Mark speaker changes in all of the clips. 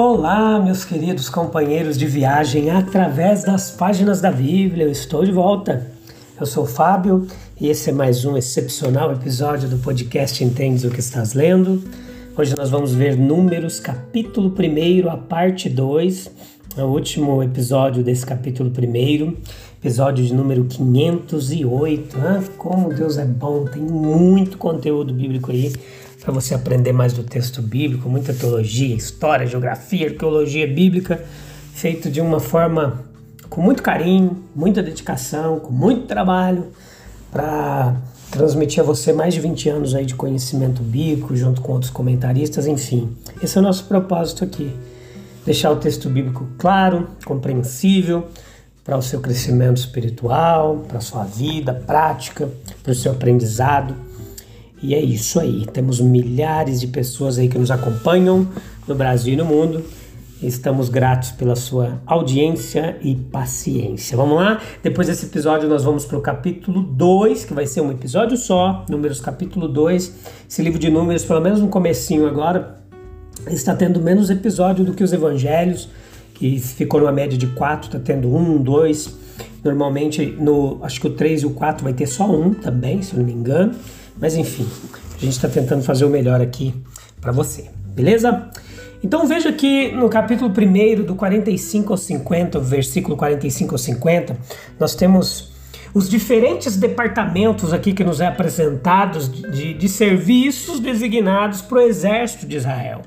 Speaker 1: Olá, meus queridos companheiros de viagem através das páginas da Bíblia, eu estou de volta. Eu sou Fábio e esse é mais um excepcional episódio do podcast Entendes o que estás lendo. Hoje nós vamos ver Números, capítulo 1, a parte 2, é o último episódio desse capítulo 1, episódio de número 508. Ah, como Deus é bom, tem muito conteúdo bíblico aí para você aprender mais do texto bíblico, muita teologia, história, geografia, arqueologia bíblica, feito de uma forma com muito carinho, muita dedicação, com muito trabalho, para transmitir a você mais de 20 anos aí de conhecimento bíblico, junto com outros comentaristas, enfim. Esse é o nosso propósito aqui. Deixar o texto bíblico claro, compreensível, para o seu crescimento espiritual, para a sua vida prática, para o seu aprendizado e é isso aí. Temos milhares de pessoas aí que nos acompanham no Brasil e no mundo. Estamos gratos pela sua audiência e paciência. Vamos lá? Depois desse episódio, nós vamos para o capítulo 2, que vai ser um episódio só, Números capítulo 2. Esse livro de Números, pelo menos no comecinho agora, está tendo menos episódio do que os evangelhos, que ficou numa média de 4, está tendo um, dois. Normalmente, no, acho que o 3 e o 4 vai ter só um também, se eu não me engano. Mas enfim, a gente está tentando fazer o melhor aqui para você, beleza? Então veja que no capítulo 1, do 45 ao 50, versículo 45 ao 50, nós temos os diferentes departamentos aqui que nos é apresentados de, de serviços designados para o exército de Israel.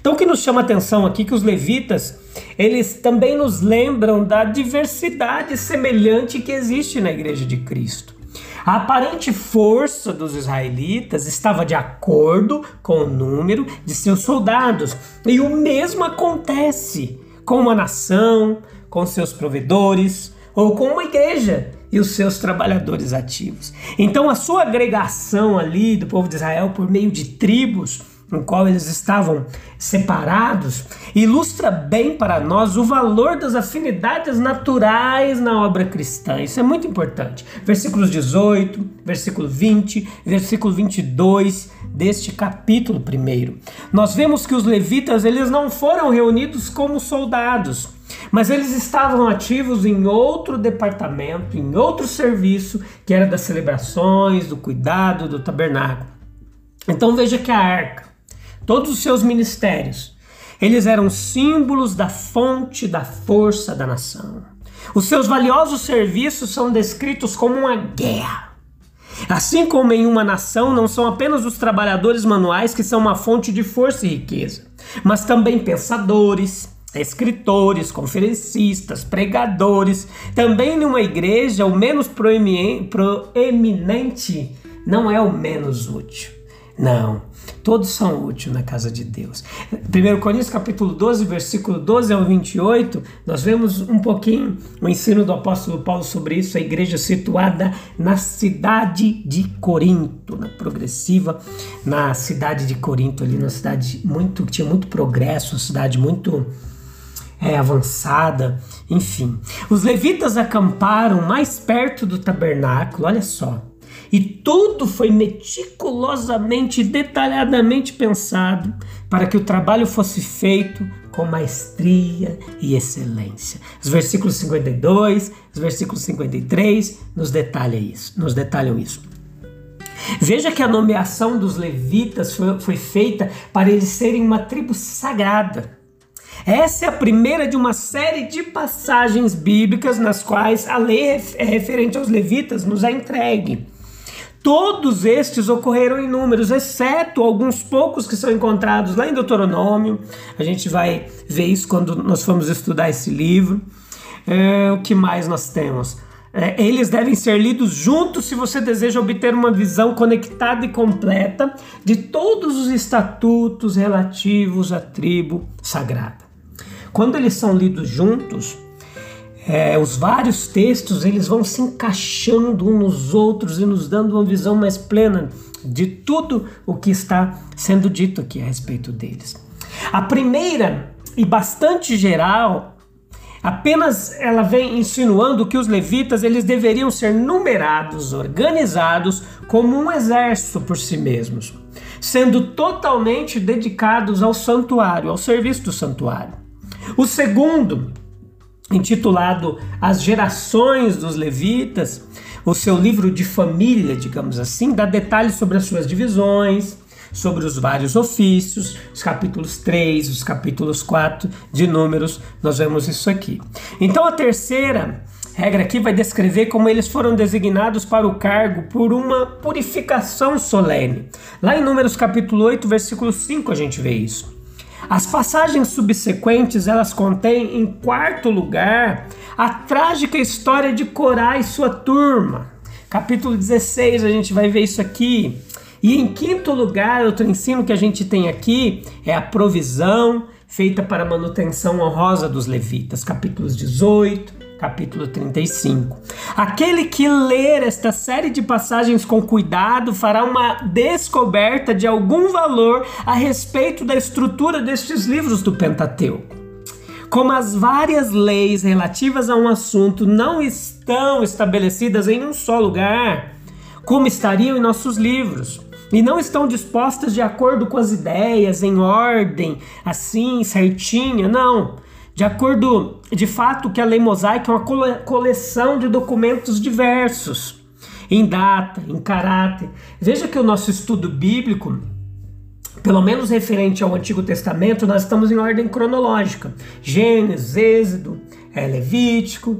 Speaker 1: Então o que nos chama a atenção aqui é que os levitas, eles também nos lembram da diversidade semelhante que existe na igreja de Cristo. A aparente força dos israelitas estava de acordo com o número de seus soldados, e o mesmo acontece com uma nação, com seus provedores ou com uma igreja e os seus trabalhadores ativos. Então, a sua agregação ali do povo de Israel por meio de tribos no qual eles estavam separados, ilustra bem para nós o valor das afinidades naturais na obra cristã. Isso é muito importante. Versículos 18, versículo 20, versículo 22 deste capítulo primeiro. Nós vemos que os levitas, eles não foram reunidos como soldados, mas eles estavam ativos em outro departamento, em outro serviço, que era das celebrações, do cuidado do tabernáculo. Então veja que a arca todos os seus ministérios, eles eram símbolos da fonte da força da nação. Os seus valiosos serviços são descritos como uma guerra. Assim como em uma nação, não são apenas os trabalhadores manuais que são uma fonte de força e riqueza, mas também pensadores, escritores, conferencistas, pregadores. Também numa igreja, o menos proeminente não é o menos útil. Não, todos são úteis na casa de Deus. 1 Coríntios capítulo 12, versículo 12 ao 28, nós vemos um pouquinho o ensino do apóstolo Paulo sobre isso, a igreja situada na cidade de Corinto, na progressiva, na cidade de Corinto, ali na cidade muito, tinha muito progresso, uma cidade muito é, avançada, enfim. Os levitas acamparam mais perto do tabernáculo, olha só, e tudo foi meticulosamente detalhadamente pensado para que o trabalho fosse feito com maestria e excelência. Os versículos 52, os versículos 53 nos detalham isso, nos detalham isso. Veja que a nomeação dos levitas foi, foi feita para eles serem uma tribo sagrada. Essa é a primeira de uma série de passagens bíblicas nas quais a lei é referente aos levitas nos é entregue. Todos estes ocorreram em números, exceto alguns poucos que são encontrados lá em Deuteronômio. A gente vai ver isso quando nós formos estudar esse livro. É, o que mais nós temos? é, eles devem ser lidos juntos se você deseja obter uma visão conectada e completa de todos os estatutos relativos à tribo sagrada. Quando eles são lidos juntos, é, os vários textos eles vão se encaixando uns nos outros e nos dando uma visão mais plena de tudo o que está sendo dito aqui a respeito deles. A primeira e bastante geral Apenas ela vem insinuando que os levitas eles deveriam ser numerados, organizados como um exército por si mesmos, sendo totalmente dedicados ao santuário, ao serviço do santuário. O segundo, intitulado As Gerações dos Levitas, o seu livro de família, digamos assim, dá detalhes sobre as suas divisões, sobre os vários ofícios, os capítulos 3, os capítulos 4 de Números, nós vemos isso aqui. Então a terceira regra aqui vai descrever como eles foram designados para o cargo por uma purificação solene. Lá em Números capítulo 8, versículo 5 a gente vê isso. As passagens subsequentes, elas contêm em quarto lugar a trágica história de Corá e sua turma. Capítulo 16, a gente vai ver isso aqui. E em quinto lugar, outro ensino que a gente tem aqui é a provisão feita para a manutenção honrosa dos levitas, capítulos 18, capítulo 35. Aquele que ler esta série de passagens com cuidado fará uma descoberta de algum valor a respeito da estrutura destes livros do Pentateuco. Como as várias leis relativas a um assunto não estão estabelecidas em um só lugar, como estariam em nossos livros? e não estão dispostas de acordo com as ideias, em ordem, assim, certinha, não. De acordo, de fato, que a lei mosaica é uma coleção de documentos diversos, em data, em caráter. Veja que o nosso estudo bíblico, pelo menos referente ao Antigo Testamento, nós estamos em ordem cronológica. Gênesis, Êxodo, é, Levítico.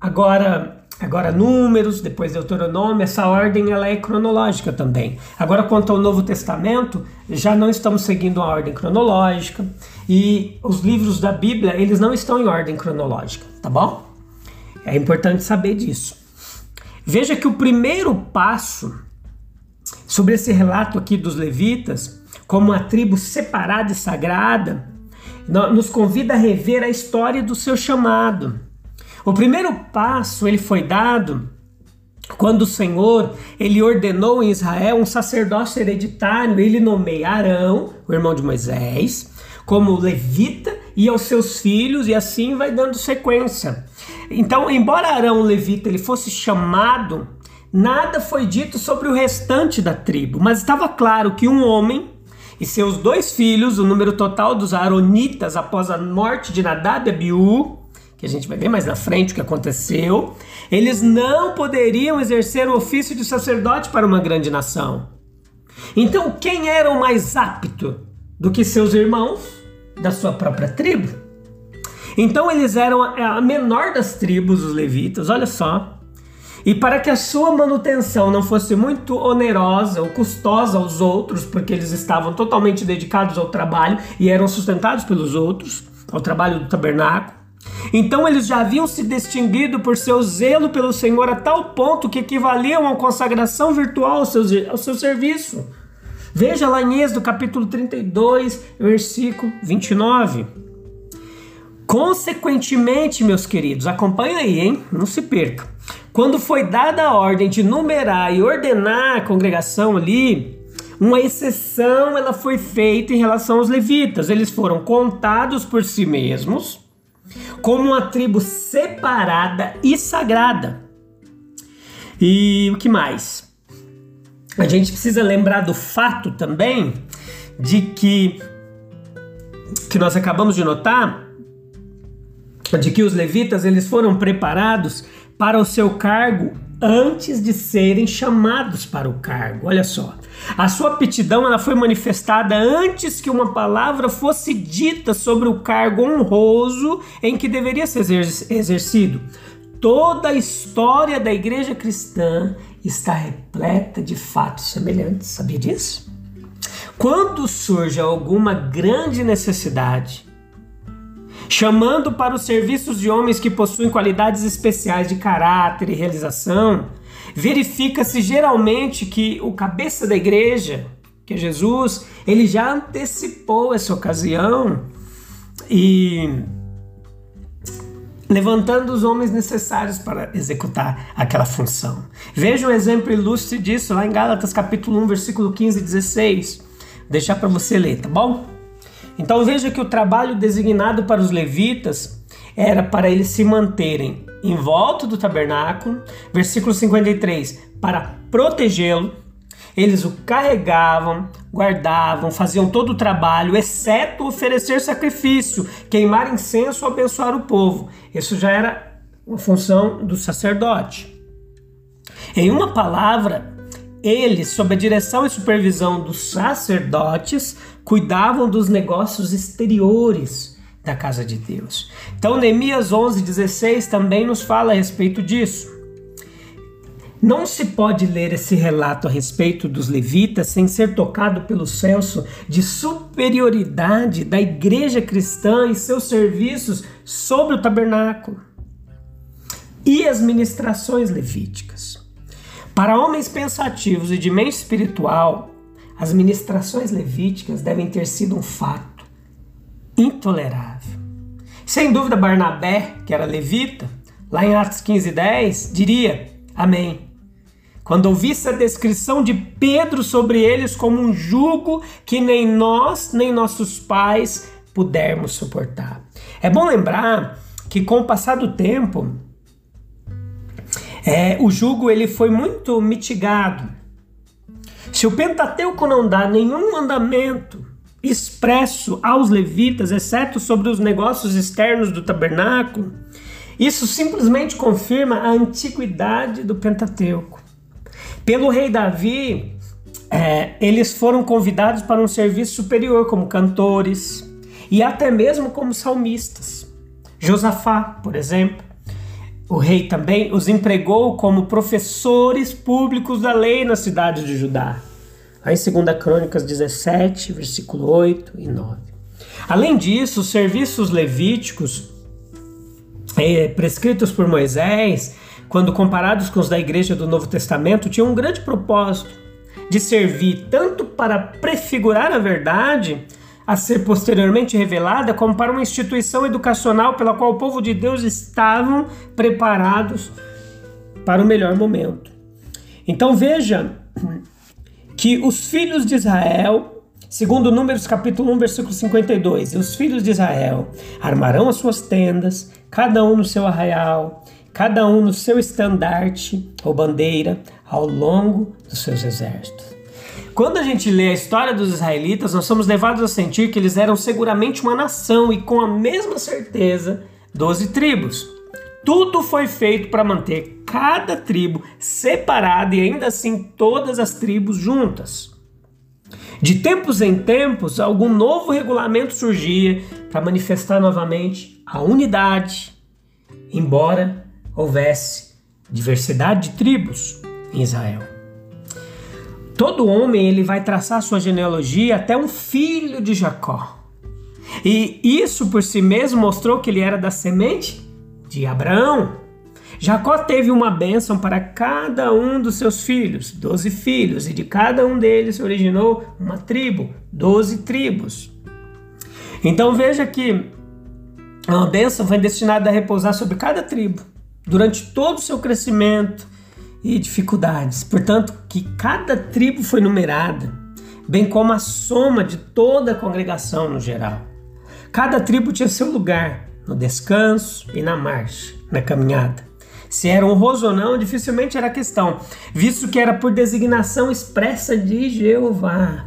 Speaker 1: Agora, Agora, números, depois Deuteronômio, essa ordem ela é cronológica também. Agora, quanto ao Novo Testamento, já não estamos seguindo a ordem cronológica e os livros da Bíblia, eles não estão em ordem cronológica, tá bom? É importante saber disso. Veja que o primeiro passo sobre esse relato aqui dos levitas, como uma tribo separada e sagrada, nos convida a rever a história do seu chamado o primeiro passo ele foi dado quando o Senhor ele ordenou em Israel um sacerdócio hereditário, ele nomeia Arão, o irmão de Moisés, como levita e aos seus filhos e assim vai dando sequência. Então, embora Arão levita ele fosse chamado, nada foi dito sobre o restante da tribo, mas estava claro que um homem e seus dois filhos, o número total dos Aronitas após a morte de Nadab e Abiú, que a gente vai ver mais na frente o que aconteceu, eles não poderiam exercer o ofício de sacerdote para uma grande nação. Então, quem era o mais apto do que seus irmãos da sua própria tribo? Então, eles eram a menor das tribos, os levitas, olha só. E para que a sua manutenção não fosse muito onerosa ou custosa aos outros, porque eles estavam totalmente dedicados ao trabalho e eram sustentados pelos outros, ao trabalho do tabernáculo, então eles já haviam se distinguido por seu zelo pelo Senhor a tal ponto que equivaliam a uma consagração virtual ao seu, ao seu serviço. Veja lá em Êxodo capítulo 32, versículo 29. Consequentemente, meus queridos, acompanha aí, hein? Não se perca. Quando foi dada a ordem de numerar e ordenar a congregação ali, uma exceção ela foi feita em relação aos levitas. Eles foram contados por si mesmos como uma tribo separada e sagrada. E o que mais? A gente precisa lembrar do fato também de que que nós acabamos de notar de que os levitas eles foram preparados para o seu cargo antes de serem chamados para o cargo. Olha só. A sua aptidão ela foi manifestada antes que uma palavra fosse dita sobre o cargo honroso em que deveria ser exercido. Toda a história da igreja cristã está repleta de fatos semelhantes. Sabia disso? Quando surge alguma grande necessidade, chamando para os serviços de homens que possuem qualidades especiais de caráter e realização, verifica-se geralmente que o cabeça da igreja, que é Jesus, ele já antecipou essa ocasião e levantando os homens necessários para executar aquela função. Veja um exemplo ilustre disso lá em Gálatas capítulo 1, versículo 15 e 16. Vou deixar para você ler, tá bom? Então veja que o trabalho designado para os levitas era para eles se manterem em volta do tabernáculo, versículo 53, para protegê-lo. Eles o carregavam, guardavam, faziam todo o trabalho, exceto oferecer sacrifício, queimar incenso ou abençoar o povo. Isso já era uma função do sacerdote. Em uma palavra, eles, sob a direção e supervisão dos sacerdotes, cuidavam dos negócios exteriores da casa de Deus. Então, Neemias 11:16 também nos fala a respeito disso. Não se pode ler esse relato a respeito dos levitas sem ser tocado pelo senso de superioridade da igreja cristã e seus serviços sobre o tabernáculo e as ministrações levíticas. Para homens pensativos e de mente espiritual, as ministrações levíticas devem ter sido um fato intolerável. Sem dúvida, Barnabé, que era levita, lá em Atos 15, 10, diria: Amém. Quando ouvisse a descrição de Pedro sobre eles como um jugo que nem nós, nem nossos pais pudermos suportar. É bom lembrar que com o passar do tempo, é, o jugo ele foi muito mitigado. Se o Pentateuco não dá nenhum mandamento expresso aos levitas, exceto sobre os negócios externos do tabernáculo, isso simplesmente confirma a antiguidade do Pentateuco. Pelo rei Davi, é, eles foram convidados para um serviço superior como cantores e até mesmo como salmistas. Josafá, por exemplo, o rei também os empregou como professores públicos da lei na cidade de Judá. Aí em 2 Crônicas 17, versículo 8 e 9. Além disso, os serviços levíticos é, prescritos por Moisés, quando comparados com os da igreja do Novo Testamento, tinham um grande propósito de servir tanto para prefigurar a verdade a ser posteriormente revelada como para uma instituição educacional pela qual o povo de Deus estavam preparados para o melhor momento. Então veja que os filhos de Israel, segundo Números capítulo 1, versículo 52, os filhos de Israel armarão as suas tendas, cada um no seu arraial, cada um no seu estandarte ou bandeira, ao longo dos seus exércitos. Quando a gente lê a história dos israelitas, nós somos levados a sentir que eles eram seguramente uma nação e com a mesma certeza, doze tribos. Tudo foi feito para manter cada tribo separada e ainda assim todas as tribos juntas. De tempos em tempos, algum novo regulamento surgia para manifestar novamente a unidade, embora houvesse diversidade de tribos em Israel. Todo homem ele vai traçar sua genealogia até um filho de Jacó. E isso por si mesmo mostrou que ele era da semente de Abraão. Jacó teve uma bênção para cada um dos seus filhos, doze filhos, e de cada um deles originou uma tribo, doze tribos. Então veja que a bênção foi destinada a repousar sobre cada tribo durante todo o seu crescimento e dificuldades. Portanto, que cada tribo foi numerada, bem como a soma de toda a congregação no geral. Cada tribo tinha seu lugar no descanso e na marcha, na caminhada. Se era honroso ou não, dificilmente era questão, visto que era por designação expressa de Jeová.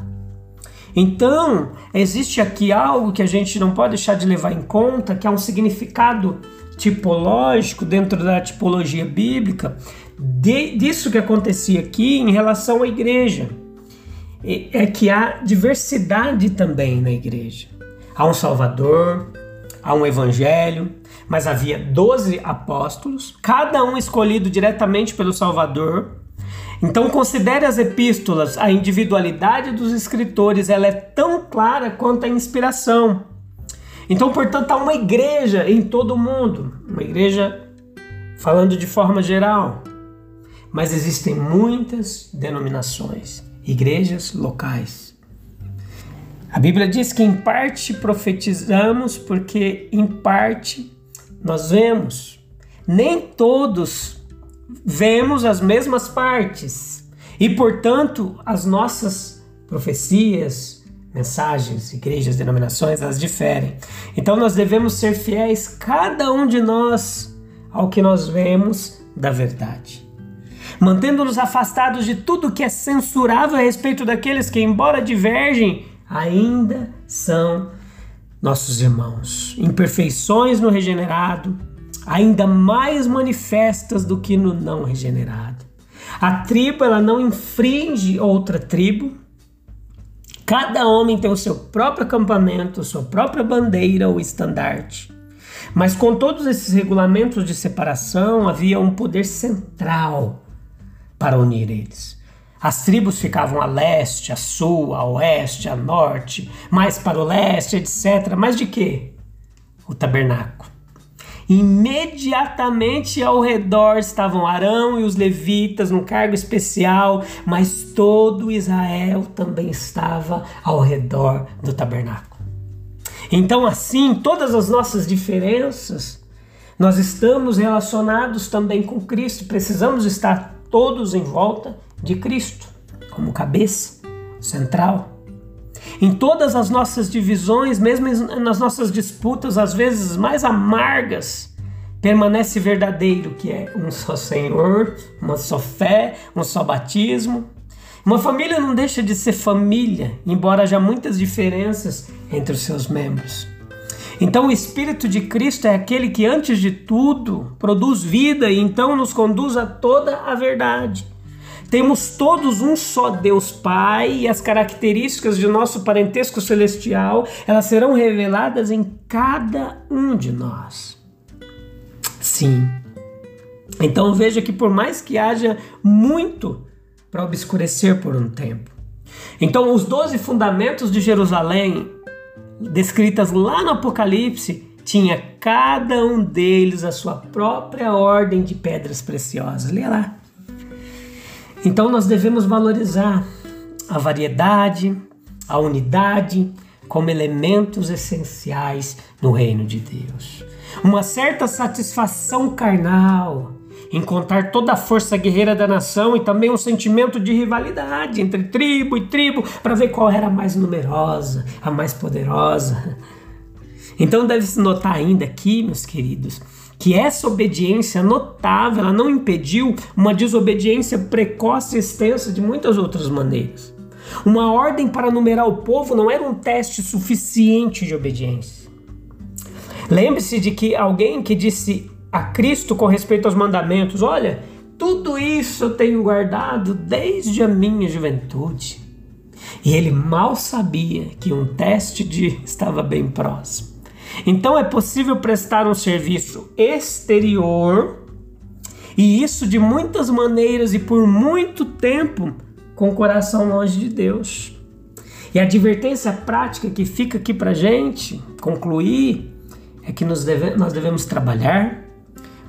Speaker 1: Então, existe aqui algo que a gente não pode deixar de levar em conta, que é um significado tipológico dentro da tipologia bíblica, de, disso que acontecia aqui em relação à igreja. É que há diversidade também na igreja. Há um Salvador, há um Evangelho, mas havia doze apóstolos, cada um escolhido diretamente pelo Salvador. Então considere as epístolas, a individualidade dos escritores, ela é tão clara quanto a inspiração. Então, portanto, há uma igreja em todo o mundo, uma igreja falando de forma geral, mas existem muitas denominações, igrejas locais. A Bíblia diz que em parte profetizamos porque em parte nós vemos. Nem todos vemos as mesmas partes e, portanto, as nossas profecias, mensagens, igrejas, denominações, elas diferem. Então nós devemos ser fiéis, cada um de nós, ao que nós vemos da verdade. Mantendo-nos afastados de tudo que é censurável a respeito daqueles que, embora divergem, ainda são nossos irmãos. Imperfeições no regenerado, ainda mais manifestas do que no não regenerado. A tribo ela não infringe outra tribo, Cada homem tem o seu próprio acampamento, sua própria bandeira ou estandarte. Mas com todos esses regulamentos de separação, havia um poder central para unir eles. As tribos ficavam a leste, a sul, a oeste, a norte, mais para o leste, etc. Mas de quê? O tabernáculo. Imediatamente ao redor estavam Arão e os levitas num cargo especial, mas todo Israel também estava ao redor do tabernáculo. Então, assim, todas as nossas diferenças, nós estamos relacionados também com Cristo, precisamos estar todos em volta de Cristo, como cabeça central. Em todas as nossas divisões, mesmo nas nossas disputas, às vezes mais amargas, permanece verdadeiro, que é um só Senhor, uma só fé, um só batismo. Uma família não deixa de ser família, embora haja muitas diferenças entre os seus membros. Então, o Espírito de Cristo é aquele que, antes de tudo, produz vida e então nos conduz a toda a verdade. Temos todos um só Deus Pai e as características de nosso parentesco celestial, elas serão reveladas em cada um de nós. Sim. Então veja que por mais que haja muito para obscurecer por um tempo. Então os doze fundamentos de Jerusalém, descritas lá no Apocalipse, tinha cada um deles a sua própria ordem de pedras preciosas. Leia lá. Então nós devemos valorizar a variedade, a unidade como elementos essenciais no reino de Deus. Uma certa satisfação carnal em contar toda a força guerreira da nação e também um sentimento de rivalidade entre tribo e tribo para ver qual era a mais numerosa, a mais poderosa. Então deve-se notar ainda aqui, meus queridos, que essa obediência notável ela não impediu uma desobediência precoce e extensa de muitas outras maneiras. Uma ordem para numerar o povo não era um teste suficiente de obediência. Lembre-se de que alguém que disse a Cristo com respeito aos mandamentos: Olha, tudo isso eu tenho guardado desde a minha juventude. E ele mal sabia que um teste de estava bem próximo. Então é possível prestar um serviço exterior e isso de muitas maneiras e por muito tempo com o coração longe de Deus. E a advertência prática que fica aqui para gente concluir é que nós, deve, nós devemos trabalhar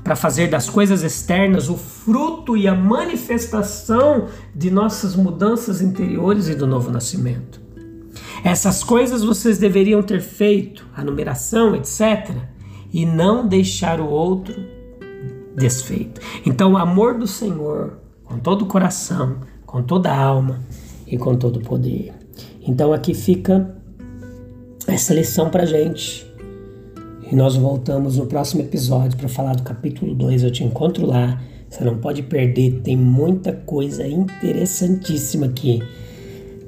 Speaker 1: para fazer das coisas externas o fruto e a manifestação de nossas mudanças interiores e do novo nascimento. Essas coisas vocês deveriam ter feito, a numeração, etc., e não deixar o outro desfeito. Então, o amor do Senhor, com todo o coração, com toda a alma e com todo o poder. Então, aqui fica essa lição para gente. E nós voltamos no próximo episódio para falar do capítulo 2. Eu te encontro lá. Você não pode perder, tem muita coisa interessantíssima aqui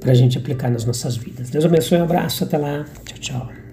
Speaker 1: para a gente aplicar nas nossas vidas. Deus abençoe, um abraço, até lá, tchau, tchau.